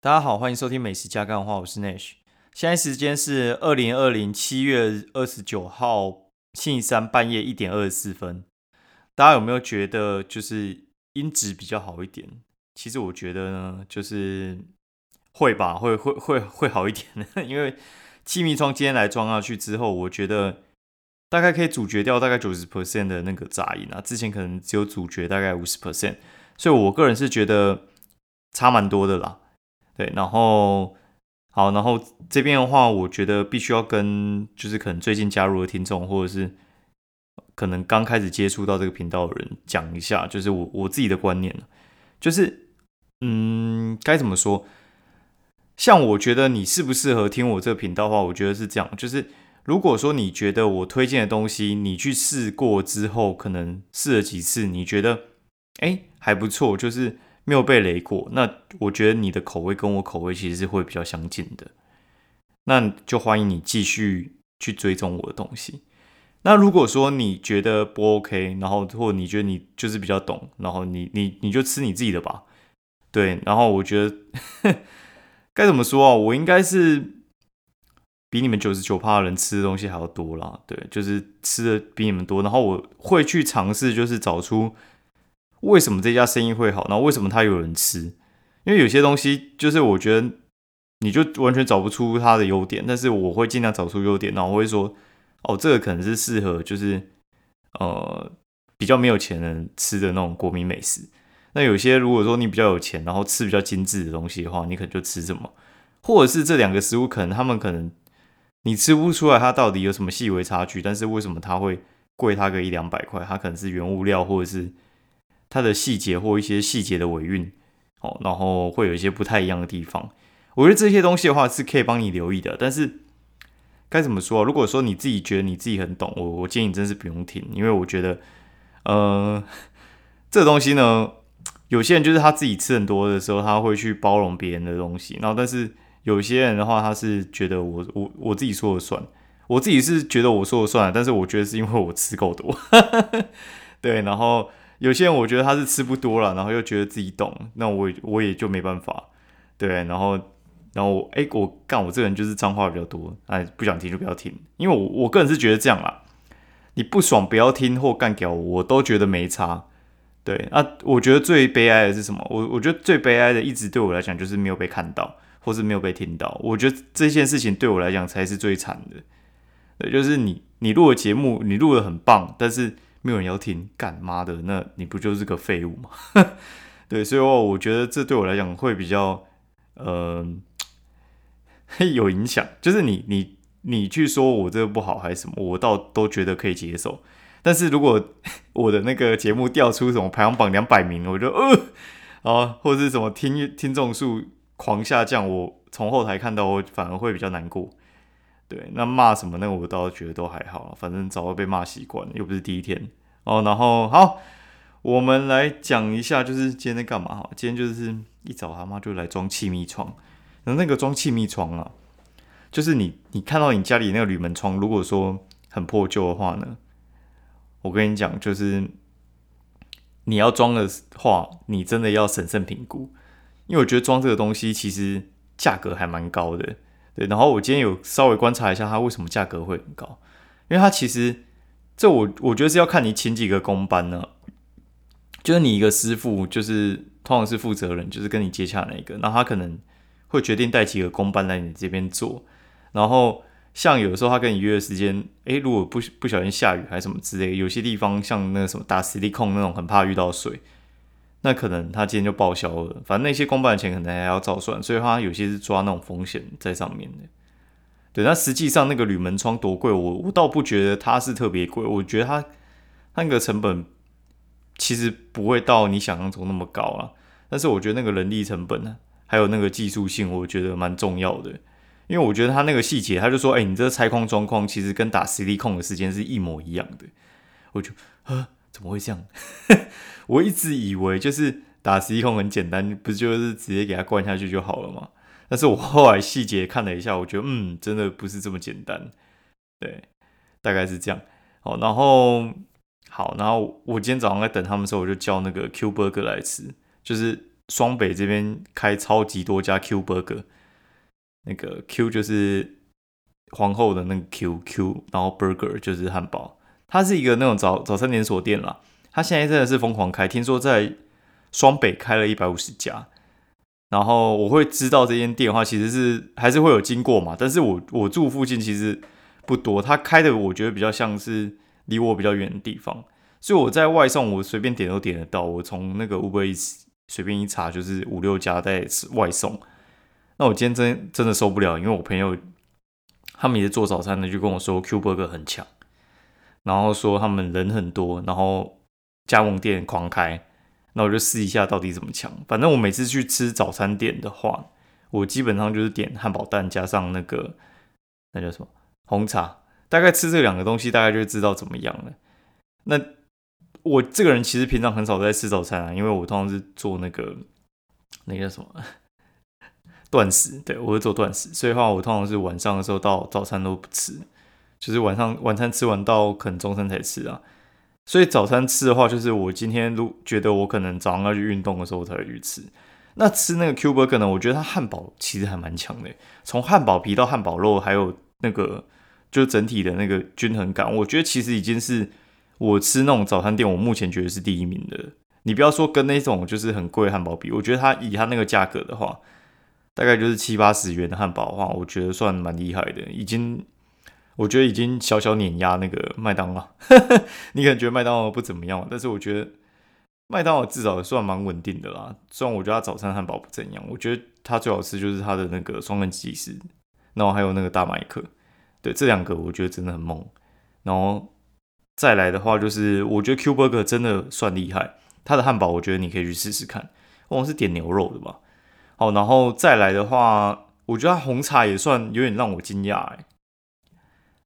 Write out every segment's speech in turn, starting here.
大家好，欢迎收听美食加干话，我是 Nash。现在时间是二零二零七月二十九号星期三半夜一点二十四分。大家有没有觉得就是音质比较好一点？其实我觉得呢，就是会吧，会会会会好一点的。因为气密窗今天来装上去之后，我觉得大概可以阻绝掉大概九十 percent 的那个杂音啊。之前可能只有阻绝大概五十 percent，所以我个人是觉得差蛮多的啦。对，然后好，然后这边的话，我觉得必须要跟就是可能最近加入的听众，或者是可能刚开始接触到这个频道的人讲一下，就是我我自己的观念就是嗯，该怎么说？像我觉得你适不适合听我这个频道的话，我觉得是这样，就是如果说你觉得我推荐的东西，你去试过之后，可能试了几次，你觉得哎还不错，就是。没有被雷过，那我觉得你的口味跟我口味其实是会比较相近的，那就欢迎你继续去追踪我的东西。那如果说你觉得不 OK，然后或你觉得你就是比较懂，然后你你你就吃你自己的吧。对，然后我觉得 该怎么说啊？我应该是比你们九十九趴的人吃的东西还要多啦。对，就是吃的比你们多，然后我会去尝试，就是找出。为什么这家生意会好？那为什么它有人吃？因为有些东西就是我觉得你就完全找不出它的优点，但是我会尽量找出优点，然后我会说哦，这个可能是适合就是呃比较没有钱人吃的那种国民美食。那有些如果说你比较有钱，然后吃比较精致的东西的话，你可能就吃什么，或者是这两个食物可能他们可能你吃不出来它到底有什么细微差距，但是为什么它会贵它个一两百块？它可能是原物料或者是。它的细节或一些细节的尾韵，哦，然后会有一些不太一样的地方。我觉得这些东西的话是可以帮你留意的。但是该怎么说？如果说你自己觉得你自己很懂，我我建议你真是不用听，因为我觉得，呃，这东西呢，有些人就是他自己吃很多的时候，他会去包容别人的东西。然后，但是有些人的话，他是觉得我我我自己说了算。我自己是觉得我说了算，但是我觉得是因为我吃够多，对，然后。有些人我觉得他是吃不多了，然后又觉得自己懂，那我我也就没办法，对，然后然后哎，我干我这个人就是脏话比较多，哎，不想听就不要听，因为我我个人是觉得这样啦，你不爽不要听或干掉我，我都觉得没差，对啊，我觉得最悲哀的是什么？我我觉得最悲哀的一直对我来讲就是没有被看到，或是没有被听到，我觉得这件事情对我来讲才是最惨的，对，就是你你录的节目你录的很棒，但是。没有人要听，干妈的，那你不就是个废物吗？对，所以话我觉得这对我来讲会比较，呃，有影响。就是你你你去说我这个不好还是什么，我倒都觉得可以接受。但是如果我的那个节目调出什么排行榜两百名，我就呃啊，或者是什么听听众数狂下降，我从后台看到，我反而会比较难过。对，那骂什么那个我倒觉得都还好，反正早就被骂习惯了，又不是第一天哦。然后好，我们来讲一下，就是今天在干嘛哈？今天就是一早他妈就来装气密窗，然后那个装气密窗啊，就是你你看到你家里那个铝门窗，如果说很破旧的话呢，我跟你讲，就是你要装的话，你真的要审慎评估，因为我觉得装这个东西其实价格还蛮高的。对，然后我今天有稍微观察一下，它为什么价格会很高？因为它其实这我我觉得是要看你请几个工班呢，就是你一个师傅，就是通常是负责人，就是跟你接洽那一个，然后他可能会决定带几个工班来你这边做。然后像有的时候他跟你约的时间，诶，如果不不小心下雨还是什么之类，有些地方像那个什么打实力控那种，很怕遇到水。那可能他今天就报销了，反正那些公办的钱可能还要照算，所以他有些是抓那种风险在上面的。对，那实际上那个铝门窗多贵，我我倒不觉得它是特别贵，我觉得它那个成本其实不会到你想象中那么高啊。但是我觉得那个人力成本呢，还有那个技术性，我觉得蛮重要的。因为我觉得他那个细节，他就说，哎，你这拆框装框其实跟打实力控的时间是一模一样的。我就，啊。怎么会这样？我一直以为就是打十一空很简单，不就是直接给它灌下去就好了吗？但是我后来细节看了一下，我觉得嗯，真的不是这么简单。对，大概是这样。好，然后好，然后我今天早上在等他们的时候，我就叫那个 Q Burger 来吃，就是双北这边开超级多家 Q Burger，那个 Q 就是皇后的那个 Q Q，然后 Burger 就是汉堡，它是一个那种早早餐连锁店啦。他现在真的是疯狂开，听说在双北开了一百五十家。然后我会知道这间店的话，其实是还是会有经过嘛。但是我我住附近其实不多，他开的我觉得比较像是离我比较远的地方，所以我在外送我随便点都点得到。我从那个 Uber 随便一查，就是五六家在外送。那我今天真真的受不了，因为我朋友他们也是做早餐的，就跟我说 Q Burger 很强，然后说他们人很多，然后加盟店狂开。那我就试一下到底怎么抢。反正我每次去吃早餐店的话，我基本上就是点汉堡蛋加上那个那叫什么红茶，大概吃这两个东西，大概就知道怎么样了。那我这个人其实平常很少在吃早餐啊，因为我通常是做那个那个什么断食，对我会做断食，所以话我通常是晚上的时候到早餐都不吃，就是晚上晚餐吃完到可能中餐才吃啊。所以早餐吃的话，就是我今天如觉得我可能早上要去运动的时候，我才会去吃。那吃那个 Q Burger 呢？我觉得它汉堡其实还蛮强的，从汉堡皮到汉堡肉，还有那个就整体的那个均衡感，我觉得其实已经是我吃那种早餐店，我目前觉得是第一名的。你不要说跟那种就是很贵汉堡比，我觉得它以它那个价格的话，大概就是七八十元的汉堡的话，我觉得算蛮厉害的，已经。我觉得已经小小碾压那个麦当劳，你可能觉得麦当劳不怎么样，但是我觉得麦当劳至少算蛮稳定的啦。虽然我觉得它早餐汉堡不怎样，我觉得它最好吃就是它的那个双根鸡翅，然后还有那个大麦克，对这两个我觉得真的很猛。然后再来的话，就是我觉得 Q Burger 真的算厉害，它的汉堡我觉得你可以去试试看。我是点牛肉的吧？好，然后再来的话，我觉得它红茶也算有点让我惊讶哎。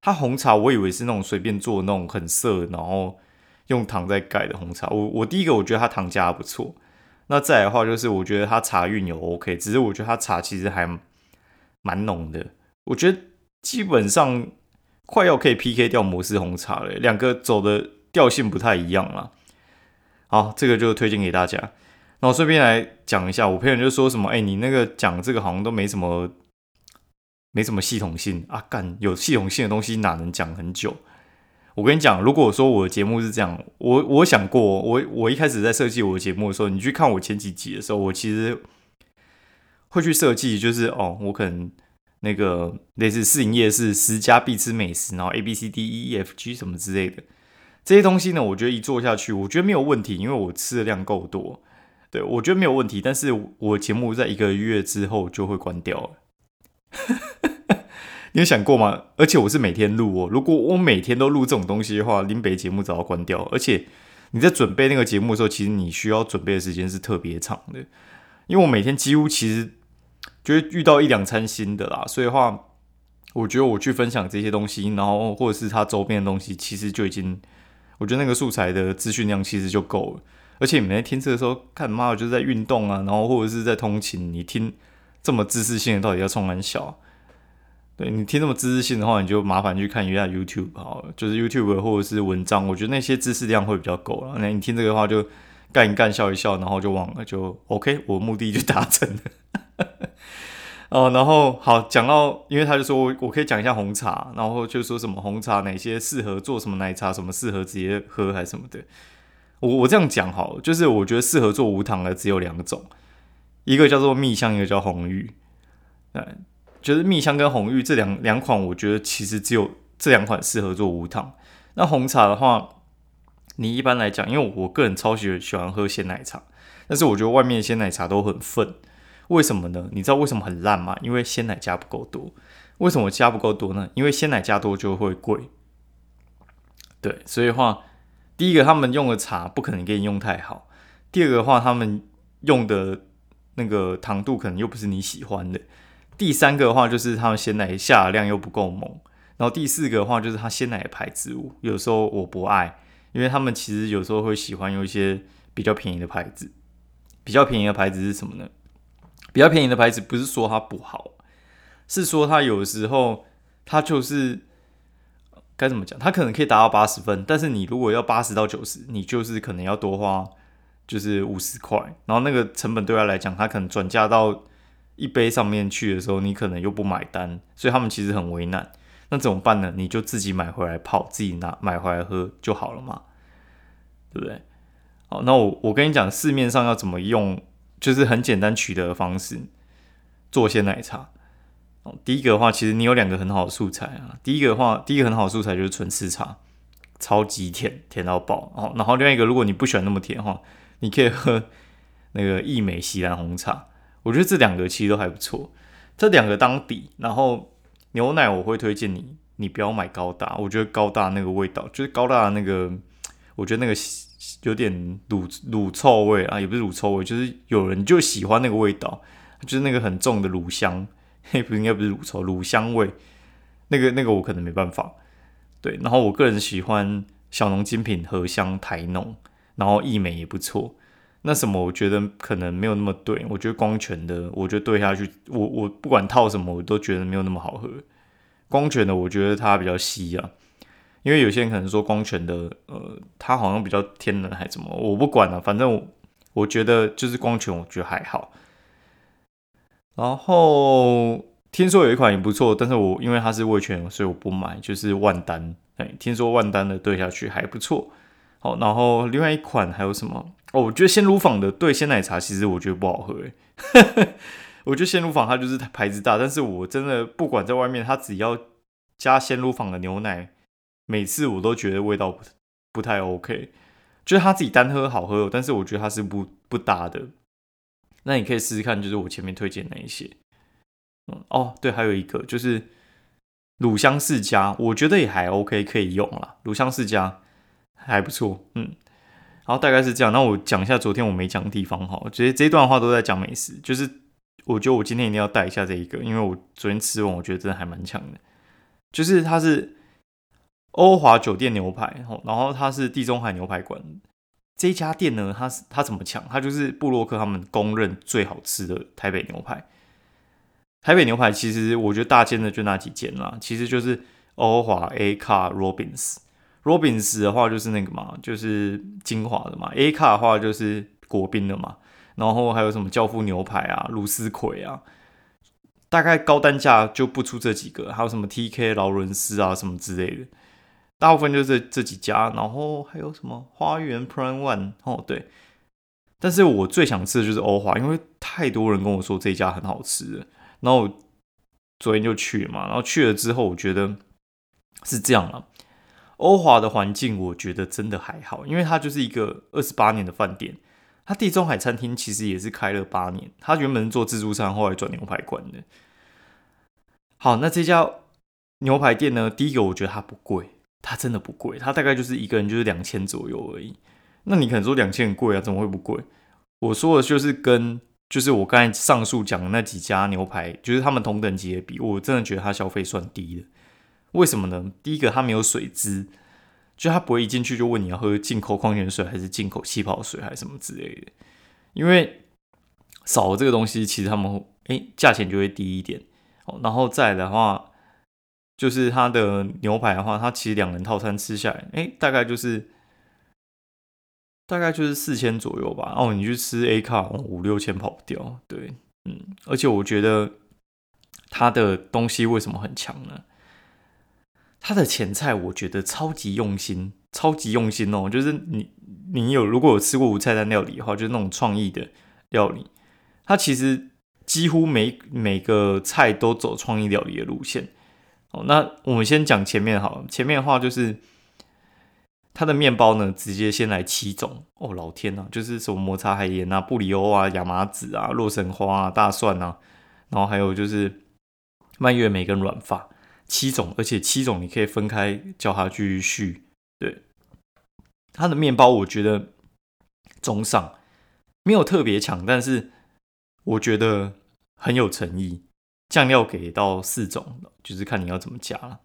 它红茶，我以为是那种随便做那种很涩，然后用糖在盖的红茶。我我第一个我觉得它糖加不错。那再来的话，就是我觉得它茶韵有 OK，只是我觉得它茶其实还蛮浓的。我觉得基本上快要可以 PK 掉摩斯红茶了，两个走的调性不太一样了。好，这个就推荐给大家。然后顺便来讲一下，我朋友就说什么，哎，你那个讲这个好像都没什么。没什么系统性啊，干有系统性的东西哪能讲很久？我跟你讲，如果说我的节目是这样，我我想过，我我一开始在设计我的节目的时候，你去看我前几集的时候，我其实会去设计，就是哦，我可能那个类似试营业是十家必吃美食，然后 A B C D E F G 什么之类的这些东西呢，我觉得一做下去，我觉得没有问题，因为我吃的量够多，对我觉得没有问题。但是我节目在一个月之后就会关掉了。你有想过吗？而且我是每天录哦。如果我每天都录这种东西的话，林北节目早要关掉。而且你在准备那个节目的时候，其实你需要准备的时间是特别长的。因为我每天几乎其实就会遇到一两餐新的啦，所以话，我觉得我去分享这些东西，然后或者是它周边的东西，其实就已经，我觉得那个素材的资讯量其实就够了。而且你们在听车的时候，看妈我就是在运动啊，然后或者是在通勤，你听。这么知识性的到底要冲很小？对你听这么知识性的话，你就麻烦去看一下 YouTube 好了，就是 YouTube 或者是文章，我觉得那些知识量会比较够了。那你听这个的话，就干一干，笑一笑，然后就忘了，就 OK，我目的就达成了。哦，然后好讲到，因为他就说我我可以讲一下红茶，然后就说什么红茶哪些适合做什么奶茶，什么适合直接喝还是什么的。我我这样讲好，就是我觉得适合做无糖的只有两种。一个叫做蜜香，一个叫红玉，哎，就是蜜香跟红玉这两两款，我觉得其实只有这两款适合做无糖。那红茶的话，你一般来讲，因为我个人超喜喜欢喝鲜奶茶，但是我觉得外面鲜奶茶都很愤，为什么呢？你知道为什么很烂吗？因为鲜奶加不够多。为什么加不够多呢？因为鲜奶加多就会贵。对，所以话，第一个他们用的茶不可能给你用太好，第二个的话，他们用的。那个糖度可能又不是你喜欢的。第三个的话就是他们鲜奶下的量又不够猛，然后第四个的话就是它鲜奶的牌子物，有时候我不爱，因为他们其实有时候会喜欢用一些比较便宜的牌子。比较便宜的牌子是什么呢？比较便宜的牌子不是说它不好，是说它有时候它就是该怎么讲？它可能可以达到八十分，但是你如果要八十到九十，你就是可能要多花。就是五十块，然后那个成本对他来讲，他可能转嫁到一杯上面去的时候，你可能又不买单，所以他们其实很为难。那怎么办呢？你就自己买回来泡，自己拿买回来喝就好了嘛，对不对？好，那我我跟你讲，市面上要怎么用，就是很简单取得的方式做些奶茶。哦，第一个的话，其实你有两个很好的素材啊。第一个的话，第一个很好的素材就是纯吃茶，超级甜，甜到爆。哦，然后另外一个，如果你不喜欢那么甜的话，你可以喝那个益美西兰红茶。我觉得这两个其实都还不错，这两个当底，然后。牛奶我会推荐你，你不要买高大，我觉得高大那个味道就是高大那个，我觉得那个有点乳乳臭味啊，也不是乳臭味，就是有人就喜欢那个味道，就是那个很重的乳香，嘿，不应该不是乳臭，乳香味，那个那个我可能没办法，对，然后我个人喜欢小农精品荷香台农，然后益美也不错。那什么，我觉得可能没有那么对。我觉得光泉的，我觉得兑下去，我我不管套什么，我都觉得没有那么好喝。光泉的，我觉得它比较稀啊，因为有些人可能说光泉的，呃，它好像比较天然还怎么，我不管了，反正我我觉得就是光泉，我觉得还好。然后听说有一款也不错，但是我因为它是味全，所以我不买，就是万丹。哎，听说万丹的兑下去还不错。好，然后另外一款还有什么？哦，我觉得鲜乳坊的对鲜奶茶其实我觉得不好喝诶。我觉得鲜乳坊它就是牌子大，但是我真的不管在外面，它只要加鲜乳坊的牛奶，每次我都觉得味道不不太 OK。就是它自己单喝好喝，但是我觉得它是不不搭的。那你可以试试看，就是我前面推荐那一些。嗯，哦，对，还有一个就是乳香世家，我觉得也还 OK，可以用啦。乳香世家。还不错，嗯，然后大概是这样。那我讲一下昨天我没讲的地方哈，觉得这段话都在讲美食，就是我觉得我今天一定要带一下这一个，因为我昨天吃完，我觉得真的还蛮强的。就是它是欧华酒店牛排，然后它是地中海牛排馆这一家店呢，它是它怎么强？它就是布洛克他们公认最好吃的台北牛排。台北牛排其实我觉得大间的就那几间啦，其实就是欧华 A 卡 Robins。Robins 的话就是那个嘛，就是精华的嘛。A 卡的话就是国宾的嘛。然后还有什么教父牛排啊、卢斯奎啊，大概高单价就不出这几个。还有什么 TK 劳伦斯啊什么之类的，大部分就是这几家。然后还有什么花园 Prime One 哦，对。但是我最想吃的就是欧华，因为太多人跟我说这家很好吃。然后昨天就去了嘛，然后去了之后，我觉得是这样了。欧华的环境，我觉得真的还好，因为它就是一个二十八年的饭店。它地中海餐厅其实也是开了八年，它原本是做自助餐，后来转牛排馆的。好，那这家牛排店呢？第一个我觉得它不贵，它真的不贵，它大概就是一个人就是两千左右而已。那你可能说两千很贵啊？怎么会不贵？我说的就是跟就是我刚才上述讲的那几家牛排，就是他们同等级的比，我真的觉得它消费算低的。为什么呢？第一个，它没有水质，就它不会一进去就问你要喝进口矿泉水还是进口气泡水还是什么之类的。因为少了这个东西，其实他们哎价钱就会低一点哦。然后再的话，就是它的牛排的话，它其实两人套餐吃下来，哎，大概就是大概就是四千左右吧。哦，你去吃 A 卡五六千跑不掉。对，嗯，而且我觉得它的东西为什么很强呢？他的前菜我觉得超级用心，超级用心哦！就是你，你有如果有吃过无菜单料理的话，就是那种创意的料理，它其实几乎每每个菜都走创意料理的路线。哦，那我们先讲前面好，前面的话就是它的面包呢，直接先来七种哦，老天呐，就是什么摩擦海盐啊、布里欧啊、亚麻籽啊、洛神花啊、大蒜啊，然后还有就是蔓越莓跟软发。七种，而且七种你可以分开叫它去续。对，它的面包我觉得中上，没有特别强，但是我觉得很有诚意。酱料给到四种，就是看你要怎么加了。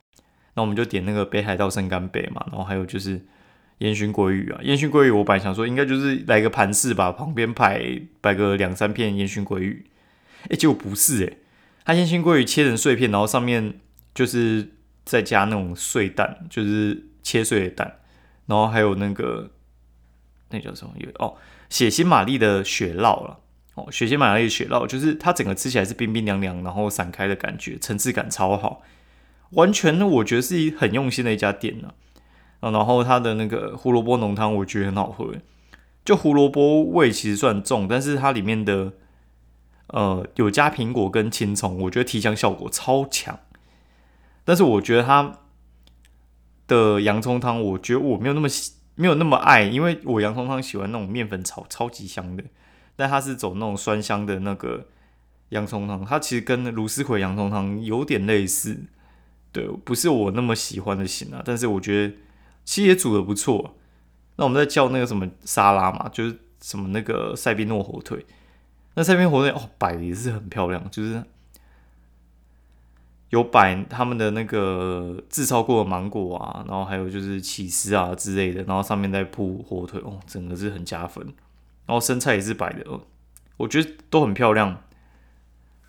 那我们就点那个北海道生干贝嘛，然后还有就是烟熏鲑鱼啊。烟熏鲑鱼我本来想说应该就是来个盘式吧，旁边摆摆个两三片烟熏鲑鱼。哎，结果不是哎，它烟熏鲑鱼切成碎片，然后上面。就是再加那种碎蛋，就是切碎的蛋，然后还有那个那叫什么？有哦，血腥玛丽的雪酪了。哦，血腥玛丽的雪酪就是它整个吃起来是冰冰凉凉，然后散开的感觉，层次感超好，完全我觉得是很用心的一家店呢。然后它的那个胡萝卜浓汤我觉得很好喝，就胡萝卜味其实算重，但是它里面的呃有加苹果跟青葱，我觉得提香效果超强。但是我觉得它的洋葱汤，我觉得我没有那么喜，没有那么爱，因为我洋葱汤喜欢那种面粉炒超级香的。但它是走那种酸香的那个洋葱汤，它其实跟芦丝葵洋葱汤有点类似，对，不是我那么喜欢的型啊。但是我觉得其实也煮的不错。那我们在叫那个什么沙拉嘛，就是什么那个塞宾诺火腿。那塞宾火腿哦，摆的也是很漂亮，就是有摆他们的那个制烧过的芒果啊，然后还有就是起司啊之类的，然后上面再铺火腿，哦，整个是很加分。然后生菜也是摆的，哦我觉得都很漂亮。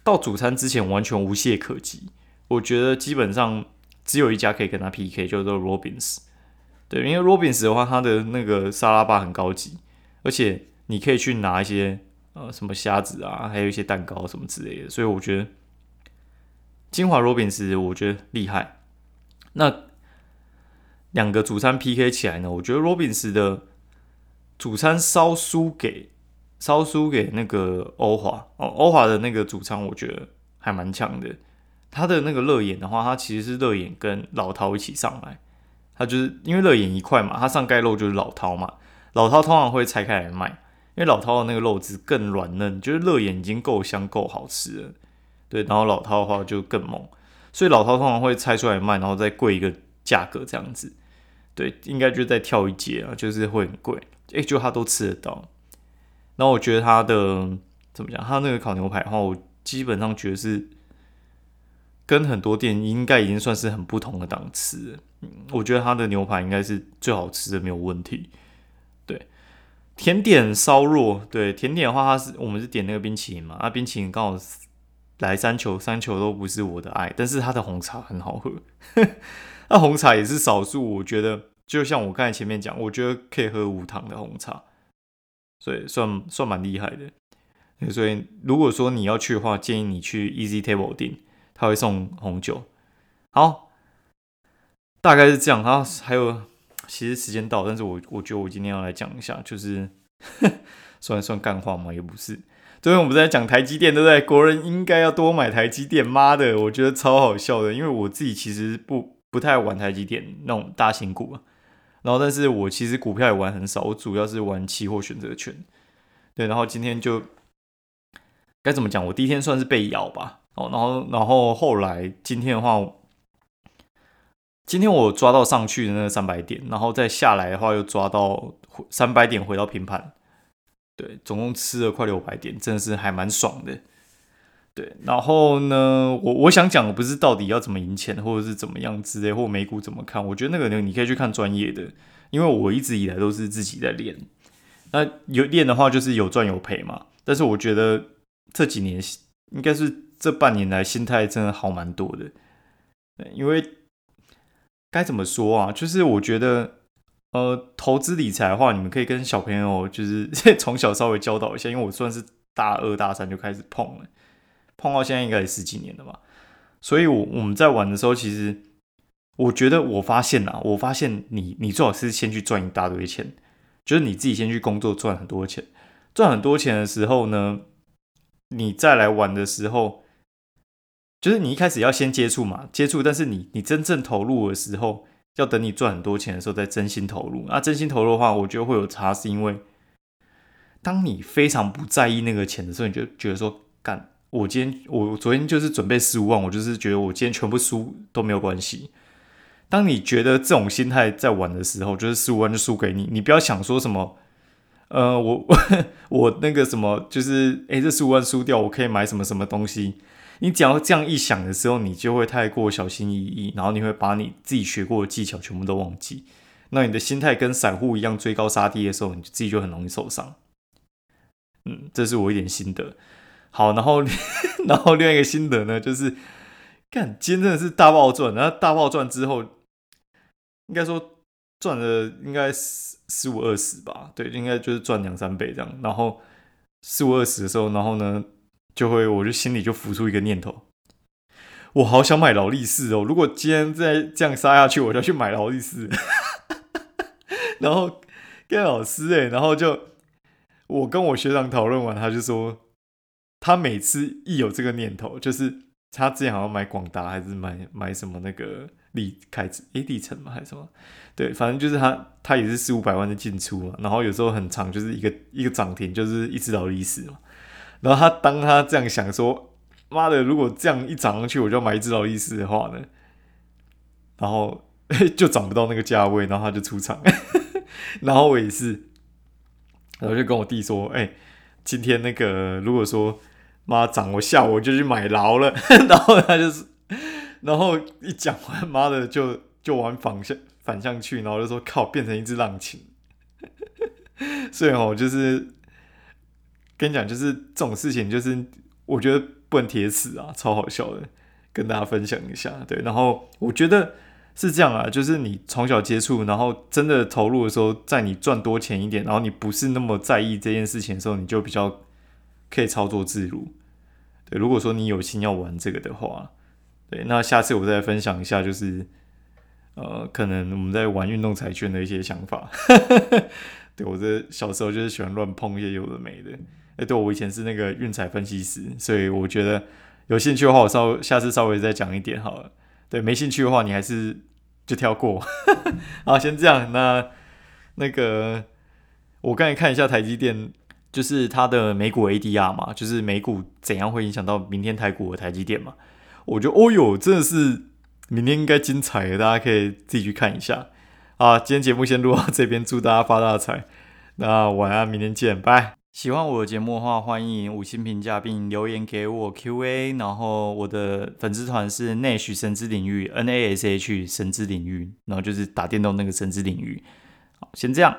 到主餐之前完全无懈可击，我觉得基本上只有一家可以跟他 PK，叫做 Robins。对，因为 Robins 的话，它的那个沙拉吧很高级，而且你可以去拿一些呃什么虾子啊，还有一些蛋糕什么之类的，所以我觉得金华罗宾斯我觉得厉害。那两个主餐 PK 起来呢，我觉得罗宾斯的。主餐稍输给稍输给那个欧华哦，欧华的那个主餐我觉得还蛮强的。他的那个乐眼的话，他其实是乐眼跟老饕一起上来，他就是因为乐眼一块嘛，他上盖肉就是老饕嘛。老饕通常会拆开来卖，因为老饕的那个肉质更软嫩，就是乐眼已经够香够好吃了。对，然后老饕的话就更猛，所以老饕通常会拆出来卖，然后再贵一个价格这样子。对，应该就再跳一阶啊，就是会很贵。哎，就他都吃得到，然后我觉得他的怎么讲？他那个烤牛排的话，我基本上觉得是跟很多店应该已经算是很不同的档次。我觉得他的牛排应该是最好吃的，没有问题。对，甜点稍弱。对，甜点的话，他是我们是点那个冰淇淋嘛？啊，冰淇淋刚好来三球，三球都不是我的爱，但是他的红茶很好喝。那红茶也是少数，我觉得。就像我刚才前面讲，我觉得可以喝无糖的红茶，所以算算蛮厉害的。所以如果说你要去的话，建议你去 Easy Table 订，他会送红酒。好，大概是这样。好，还有，其实时间到，但是我我觉得我今天要来讲一下，就是 算算干话嘛，也不是。昨天我们在讲台积电，对不对？国人应该要多买台积电。妈的，我觉得超好笑的，因为我自己其实不不太玩台积电那种大型股啊。然后，但是我其实股票也玩很少，我主要是玩期货选择权。对，然后今天就该怎么讲？我第一天算是被咬吧。哦，然后，然后后来今天的话，今天我抓到上去的那三百点，然后再下来的话又抓到三百点回到平盘。对，总共吃了快六百点，真的是还蛮爽的。对，然后呢，我我想讲的不是到底要怎么赢钱，或者是怎么样之类，或美股怎么看。我觉得那个呢，你可以去看专业的，因为我一直以来都是自己在练。那有练的话，就是有赚有赔嘛。但是我觉得这几年应该是这半年来心态真的好蛮多的。因为该怎么说啊？就是我觉得，呃，投资理财的话，你们可以跟小朋友就是 从小稍微教导一下，因为我算是大二大三就开始碰了。碰到现在应该也十几年了吧，所以，我我们在玩的时候，其实我觉得我发现呐，我发现你你最好是先去赚一大堆钱，就是你自己先去工作赚很多钱，赚很多钱的时候呢，你再来玩的时候，就是你一开始要先接触嘛，接触，但是你你真正投入的时候，要等你赚很多钱的时候再真心投入。那真心投入的话，我觉得会有差，是因为当你非常不在意那个钱的时候，你就觉得说干。我今天我昨天就是准备十五万，我就是觉得我今天全部输都没有关系。当你觉得这种心态在玩的时候，就是十五万就输给你，你不要想说什么，呃，我 我那个什么，就是诶，这十五万输掉，我可以买什么什么东西。你只要这样一想的时候，你就会太过小心翼翼，然后你会把你自己学过的技巧全部都忘记。那你的心态跟散户一样追高杀低的时候，你自己就很容易受伤。嗯，这是我一点心得。好，然后，然后另外一个心得呢，就是看今天真的是大爆赚，然后大爆赚之后，应该说赚了应该十十五二十吧，对，应该就是赚两三倍这样。然后十五二十的时候，然后呢，就会我就心里就浮出一个念头，我好想买劳力士哦。如果今天再这样杀下去，我就要去买劳力士。然后跟老师哎，然后就我跟我学长讨论完，他就说，他每次一有这个念头，就是他之前好像买广达还是买买什么那个。历开支诶，历程嘛还是什么？对，反正就是他，他也是四五百万的进出嘛。然后有时候很长，就是一个一个涨停，就是一只劳力士嘛。然后他当他这样想说：“妈的，如果这样一涨上去，我就买一只劳力士的话呢？”然后 就涨不到那个价位，然后他就出场。然后我也是，然后就跟我弟说：“哎，今天那个如果说妈涨，我下午我就去买劳了。”然后他就是。然后一讲完，妈的就就往反向反向去，然后就说靠，变成一只浪琴。所以哦，就是跟你讲，就是这种事情，就是我觉得不能铁齿啊，超好笑的，跟大家分享一下。对，然后我觉得是这样啊，就是你从小接触，然后真的投入的时候，在你赚多钱一点，然后你不是那么在意这件事情的时候，你就比较可以操作自如。对，如果说你有心要玩这个的话。对，那下次我再分享一下，就是呃，可能我们在玩运动彩券的一些想法。对我这小时候就是喜欢乱碰一些有的没的。哎，对我以前是那个运彩分析师，所以我觉得有兴趣的话，我稍下次稍微再讲一点好了。对，没兴趣的话，你还是就跳过。好，先这样。那那个我刚才看一下台积电，就是它的美股 ADR 嘛，就是美股怎样会影响到明天台股的台积电嘛。我觉得哦哟，真的是明天应该精彩，大家可以自己去看一下。啊，今天节目先录到这边，祝大家发大财。那晚安，明天见，拜。喜欢我的节目的话，欢迎五星评价并留言给我 Q&A。然后我的粉丝团是 Nash 神之领域 N A S H 神之领域，然后就是打电动那个神之领域。好，先这样。